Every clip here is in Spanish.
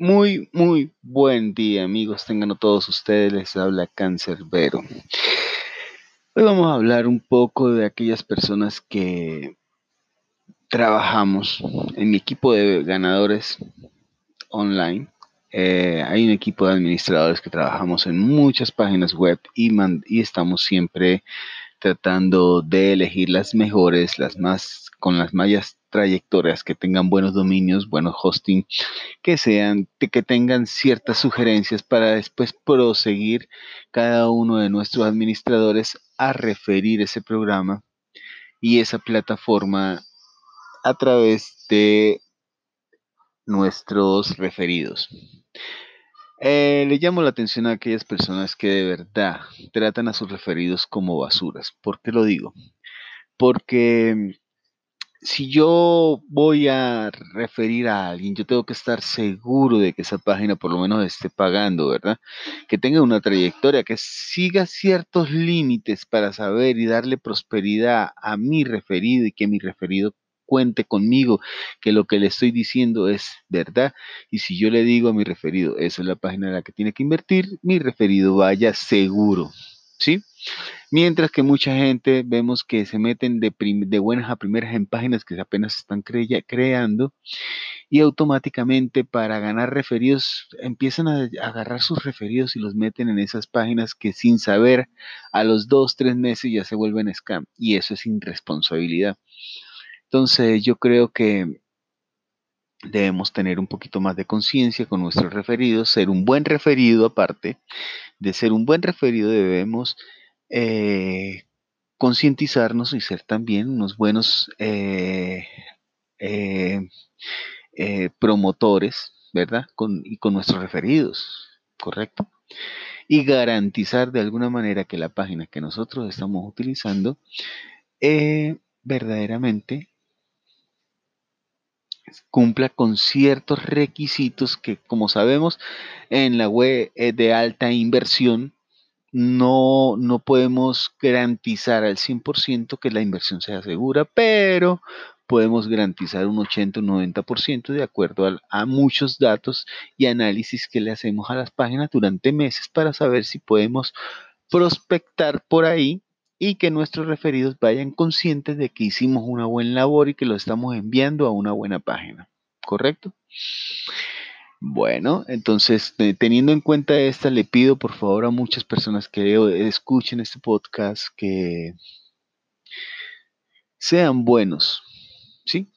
Muy, muy buen día, amigos. Tengan todos ustedes. Les habla Cancerbero. Hoy vamos a hablar un poco de aquellas personas que trabajamos en mi equipo de ganadores online. Eh, hay un equipo de administradores que trabajamos en muchas páginas web y, y estamos siempre tratando de elegir las mejores, las más con las mayas trayectorias, que tengan buenos dominios, buenos hosting, que sean, que tengan ciertas sugerencias para después proseguir cada uno de nuestros administradores a referir ese programa y esa plataforma a través de nuestros referidos. Eh, le llamo la atención a aquellas personas que de verdad tratan a sus referidos como basuras. ¿Por qué lo digo? Porque si yo voy a referir a alguien, yo tengo que estar seguro de que esa página por lo menos esté pagando, ¿verdad? Que tenga una trayectoria, que siga ciertos límites para saber y darle prosperidad a mi referido y que mi referido cuente conmigo, que lo que le estoy diciendo es verdad. Y si yo le digo a mi referido, esa es la página en la que tiene que invertir, mi referido vaya seguro, ¿sí? Mientras que mucha gente vemos que se meten de, buenas a primeras en páginas que apenas están creando y automáticamente para ganar referidos empiezan a agarrar sus referidos y los meten en esas páginas que sin saber a los dos, tres meses ya se vuelven scam y eso es irresponsabilidad. Entonces yo creo que debemos tener un poquito más de conciencia con nuestros referidos, ser un buen referido aparte de ser un buen referido debemos eh, concientizarnos y ser también unos buenos eh, eh, promotores, ¿verdad? Con, y con nuestros referidos, ¿correcto? Y garantizar de alguna manera que la página que nosotros estamos utilizando verdaderamente cumpla con ciertos requisitos que, como sabemos, en la web de alta inversión no, no podemos garantizar al 100% que la inversión sea segura, pero podemos garantizar un 80 o 90% de acuerdo a, muchos datos y análisis que le hacemos a las páginas durante meses para saber si podemos prospectar por ahí y que nuestros referidos vayan conscientes de que hicimos una buena labor y que lo estamos enviando a una buena página. ¿Correcto? Bueno, entonces, teniendo en cuenta esta, le pido por favor a muchas personas que escuchen este podcast que sean buenos, ¿sí?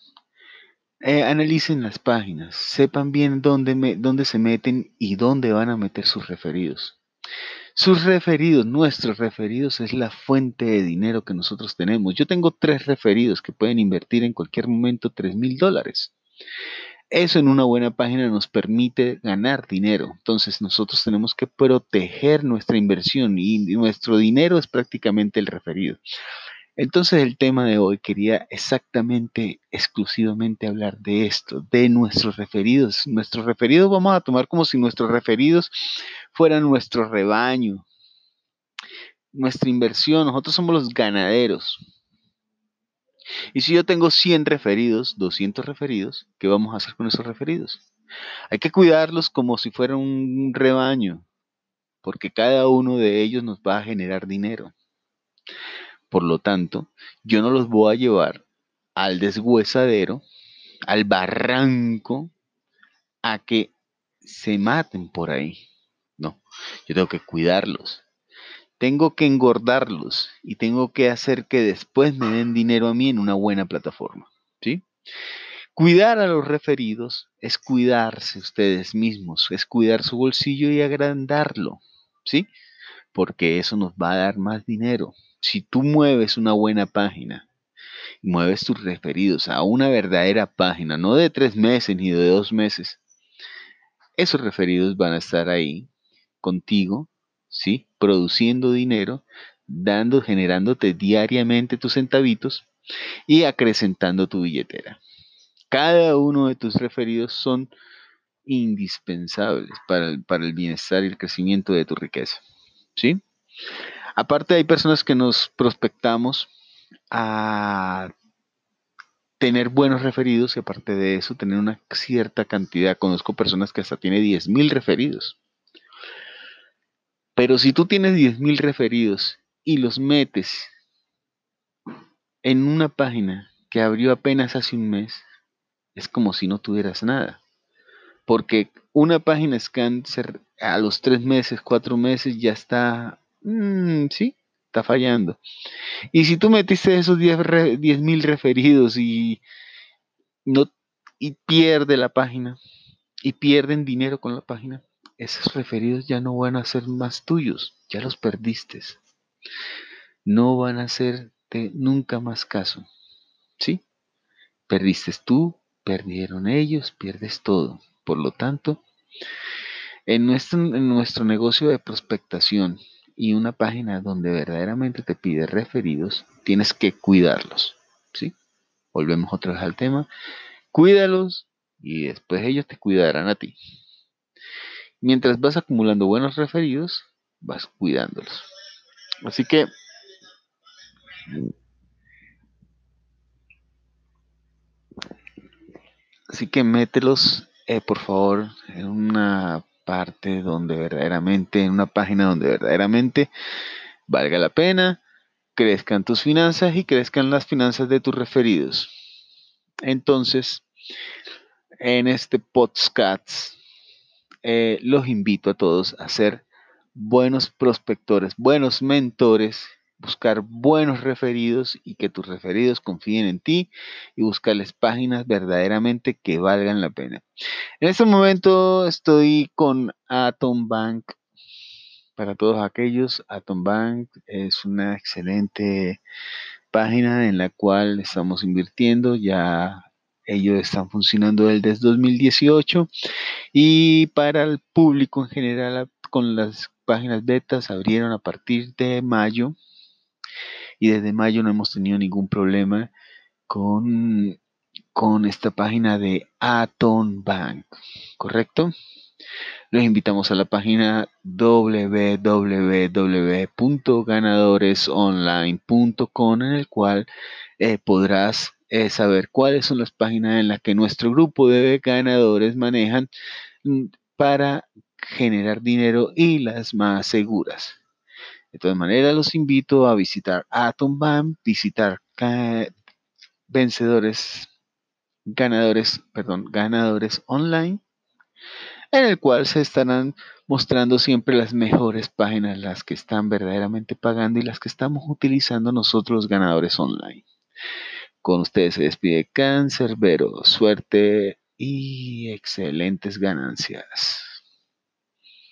Eh, analicen las páginas, sepan bien dónde, dónde se meten y dónde van a meter sus referidos. Sus referidos, nuestros referidos, es la fuente de dinero que nosotros tenemos. Yo tengo tres referidos que pueden invertir en cualquier momento tres mil dólares. Eso en una buena página nos permite ganar dinero. Entonces nosotros tenemos que proteger nuestra inversión y nuestro dinero es prácticamente el referido. Entonces el tema de hoy quería exactamente, exclusivamente hablar de esto, de nuestros referidos. Nuestros referidos vamos a tomar como si nuestros referidos fueran nuestro rebaño, nuestra inversión. Nosotros somos los ganaderos. Y si yo tengo 100 referidos, 200 referidos, ¿qué vamos a hacer con esos referidos? Hay que cuidarlos como si fueran un rebaño, porque cada uno de ellos nos va a generar dinero. Por lo tanto, yo no los voy a llevar al deshuesadero, al barranco, a que se maten por ahí. No, yo tengo que cuidarlos. Tengo que engordarlos y tengo que hacer que después me den dinero a mí en una buena plataforma. ¿Sí? Cuidar a los referidos es cuidarse ustedes mismos, es cuidar su bolsillo y agrandarlo. ¿Sí? Porque eso nos va a dar más dinero si tú mueves una buena página, mueves tus referidos a una verdadera página, no de tres meses ni de dos meses, esos referidos van a estar ahí contigo, ¿sí? Produciendo dinero, dando, generándote diariamente tus centavitos y acrecentando tu billetera. Cada uno de tus referidos son indispensables para para el bienestar y el crecimiento de tu riqueza, ¿sí? Aparte hay personas que nos prospectamos a tener buenos referidos y aparte de eso tener una cierta cantidad. Conozco personas que hasta tienen 10.000 referidos. Pero si tú tienes 10.000 referidos y los metes en una página que abrió apenas hace un mes, es como si no tuvieras nada. Porque una página scan a los tres meses, cuatro meses ya está, mm, sí, está fallando. Y si tú metiste esos 10 mil referidos y no y pierde la página y pierden dinero con la página, esos referidos ya no van a ser más tuyos, ya los perdiste. No van a hacerte nunca más caso. ¿Sí? Perdiste tú, perdieron ellos, pierdes todo. Por lo tanto, en nuestro, negocio de prospectación y una página donde verdaderamente te pide referidos, tienes que cuidarlos. ¿sí? Volvemos otra vez al tema. Cuídalos y después ellos te cuidarán a ti. Mientras vas acumulando buenos referidos, vas cuidándolos. Así que Así que mételos, eh, por favor, en una parte donde verdaderamente, en una página donde verdaderamente valga la pena, crezcan tus finanzas y crezcan las finanzas de tus referidos. Entonces, en este podcast, eh, los invito a todos a ser buenos prospectores, buenos mentores buscar buenos referidos y que tus referidos confíen en ti y buscarles páginas verdaderamente que valgan la pena. En este momento estoy con Atom Bank. Para todos aquellos, Atom Bank es una excelente página en la cual estamos invirtiendo. Ya ellos están funcionando desde 2018 y para el público en general con las páginas betas abrieron a partir de mayo y desde mayo no hemos tenido ningún problema con, con esta página de Atom Bank, ¿correcto? Los invitamos a la página www.ganadoresonline.com en el cual eh, podrás eh, saber cuáles son las páginas en las que nuestro grupo de ganadores manejan mm, para generar dinero y las más seguras. De todas maneras, los invito a visitar Atombam, visitar vencedores, ganadores, perdón, ganadores online, en el cual se estarán mostrando siempre las mejores páginas, las que están verdaderamente pagando y las que estamos utilizando nosotros los ganadores online. Con ustedes se despide Cáncer, Vero, suerte y excelentes ganancias.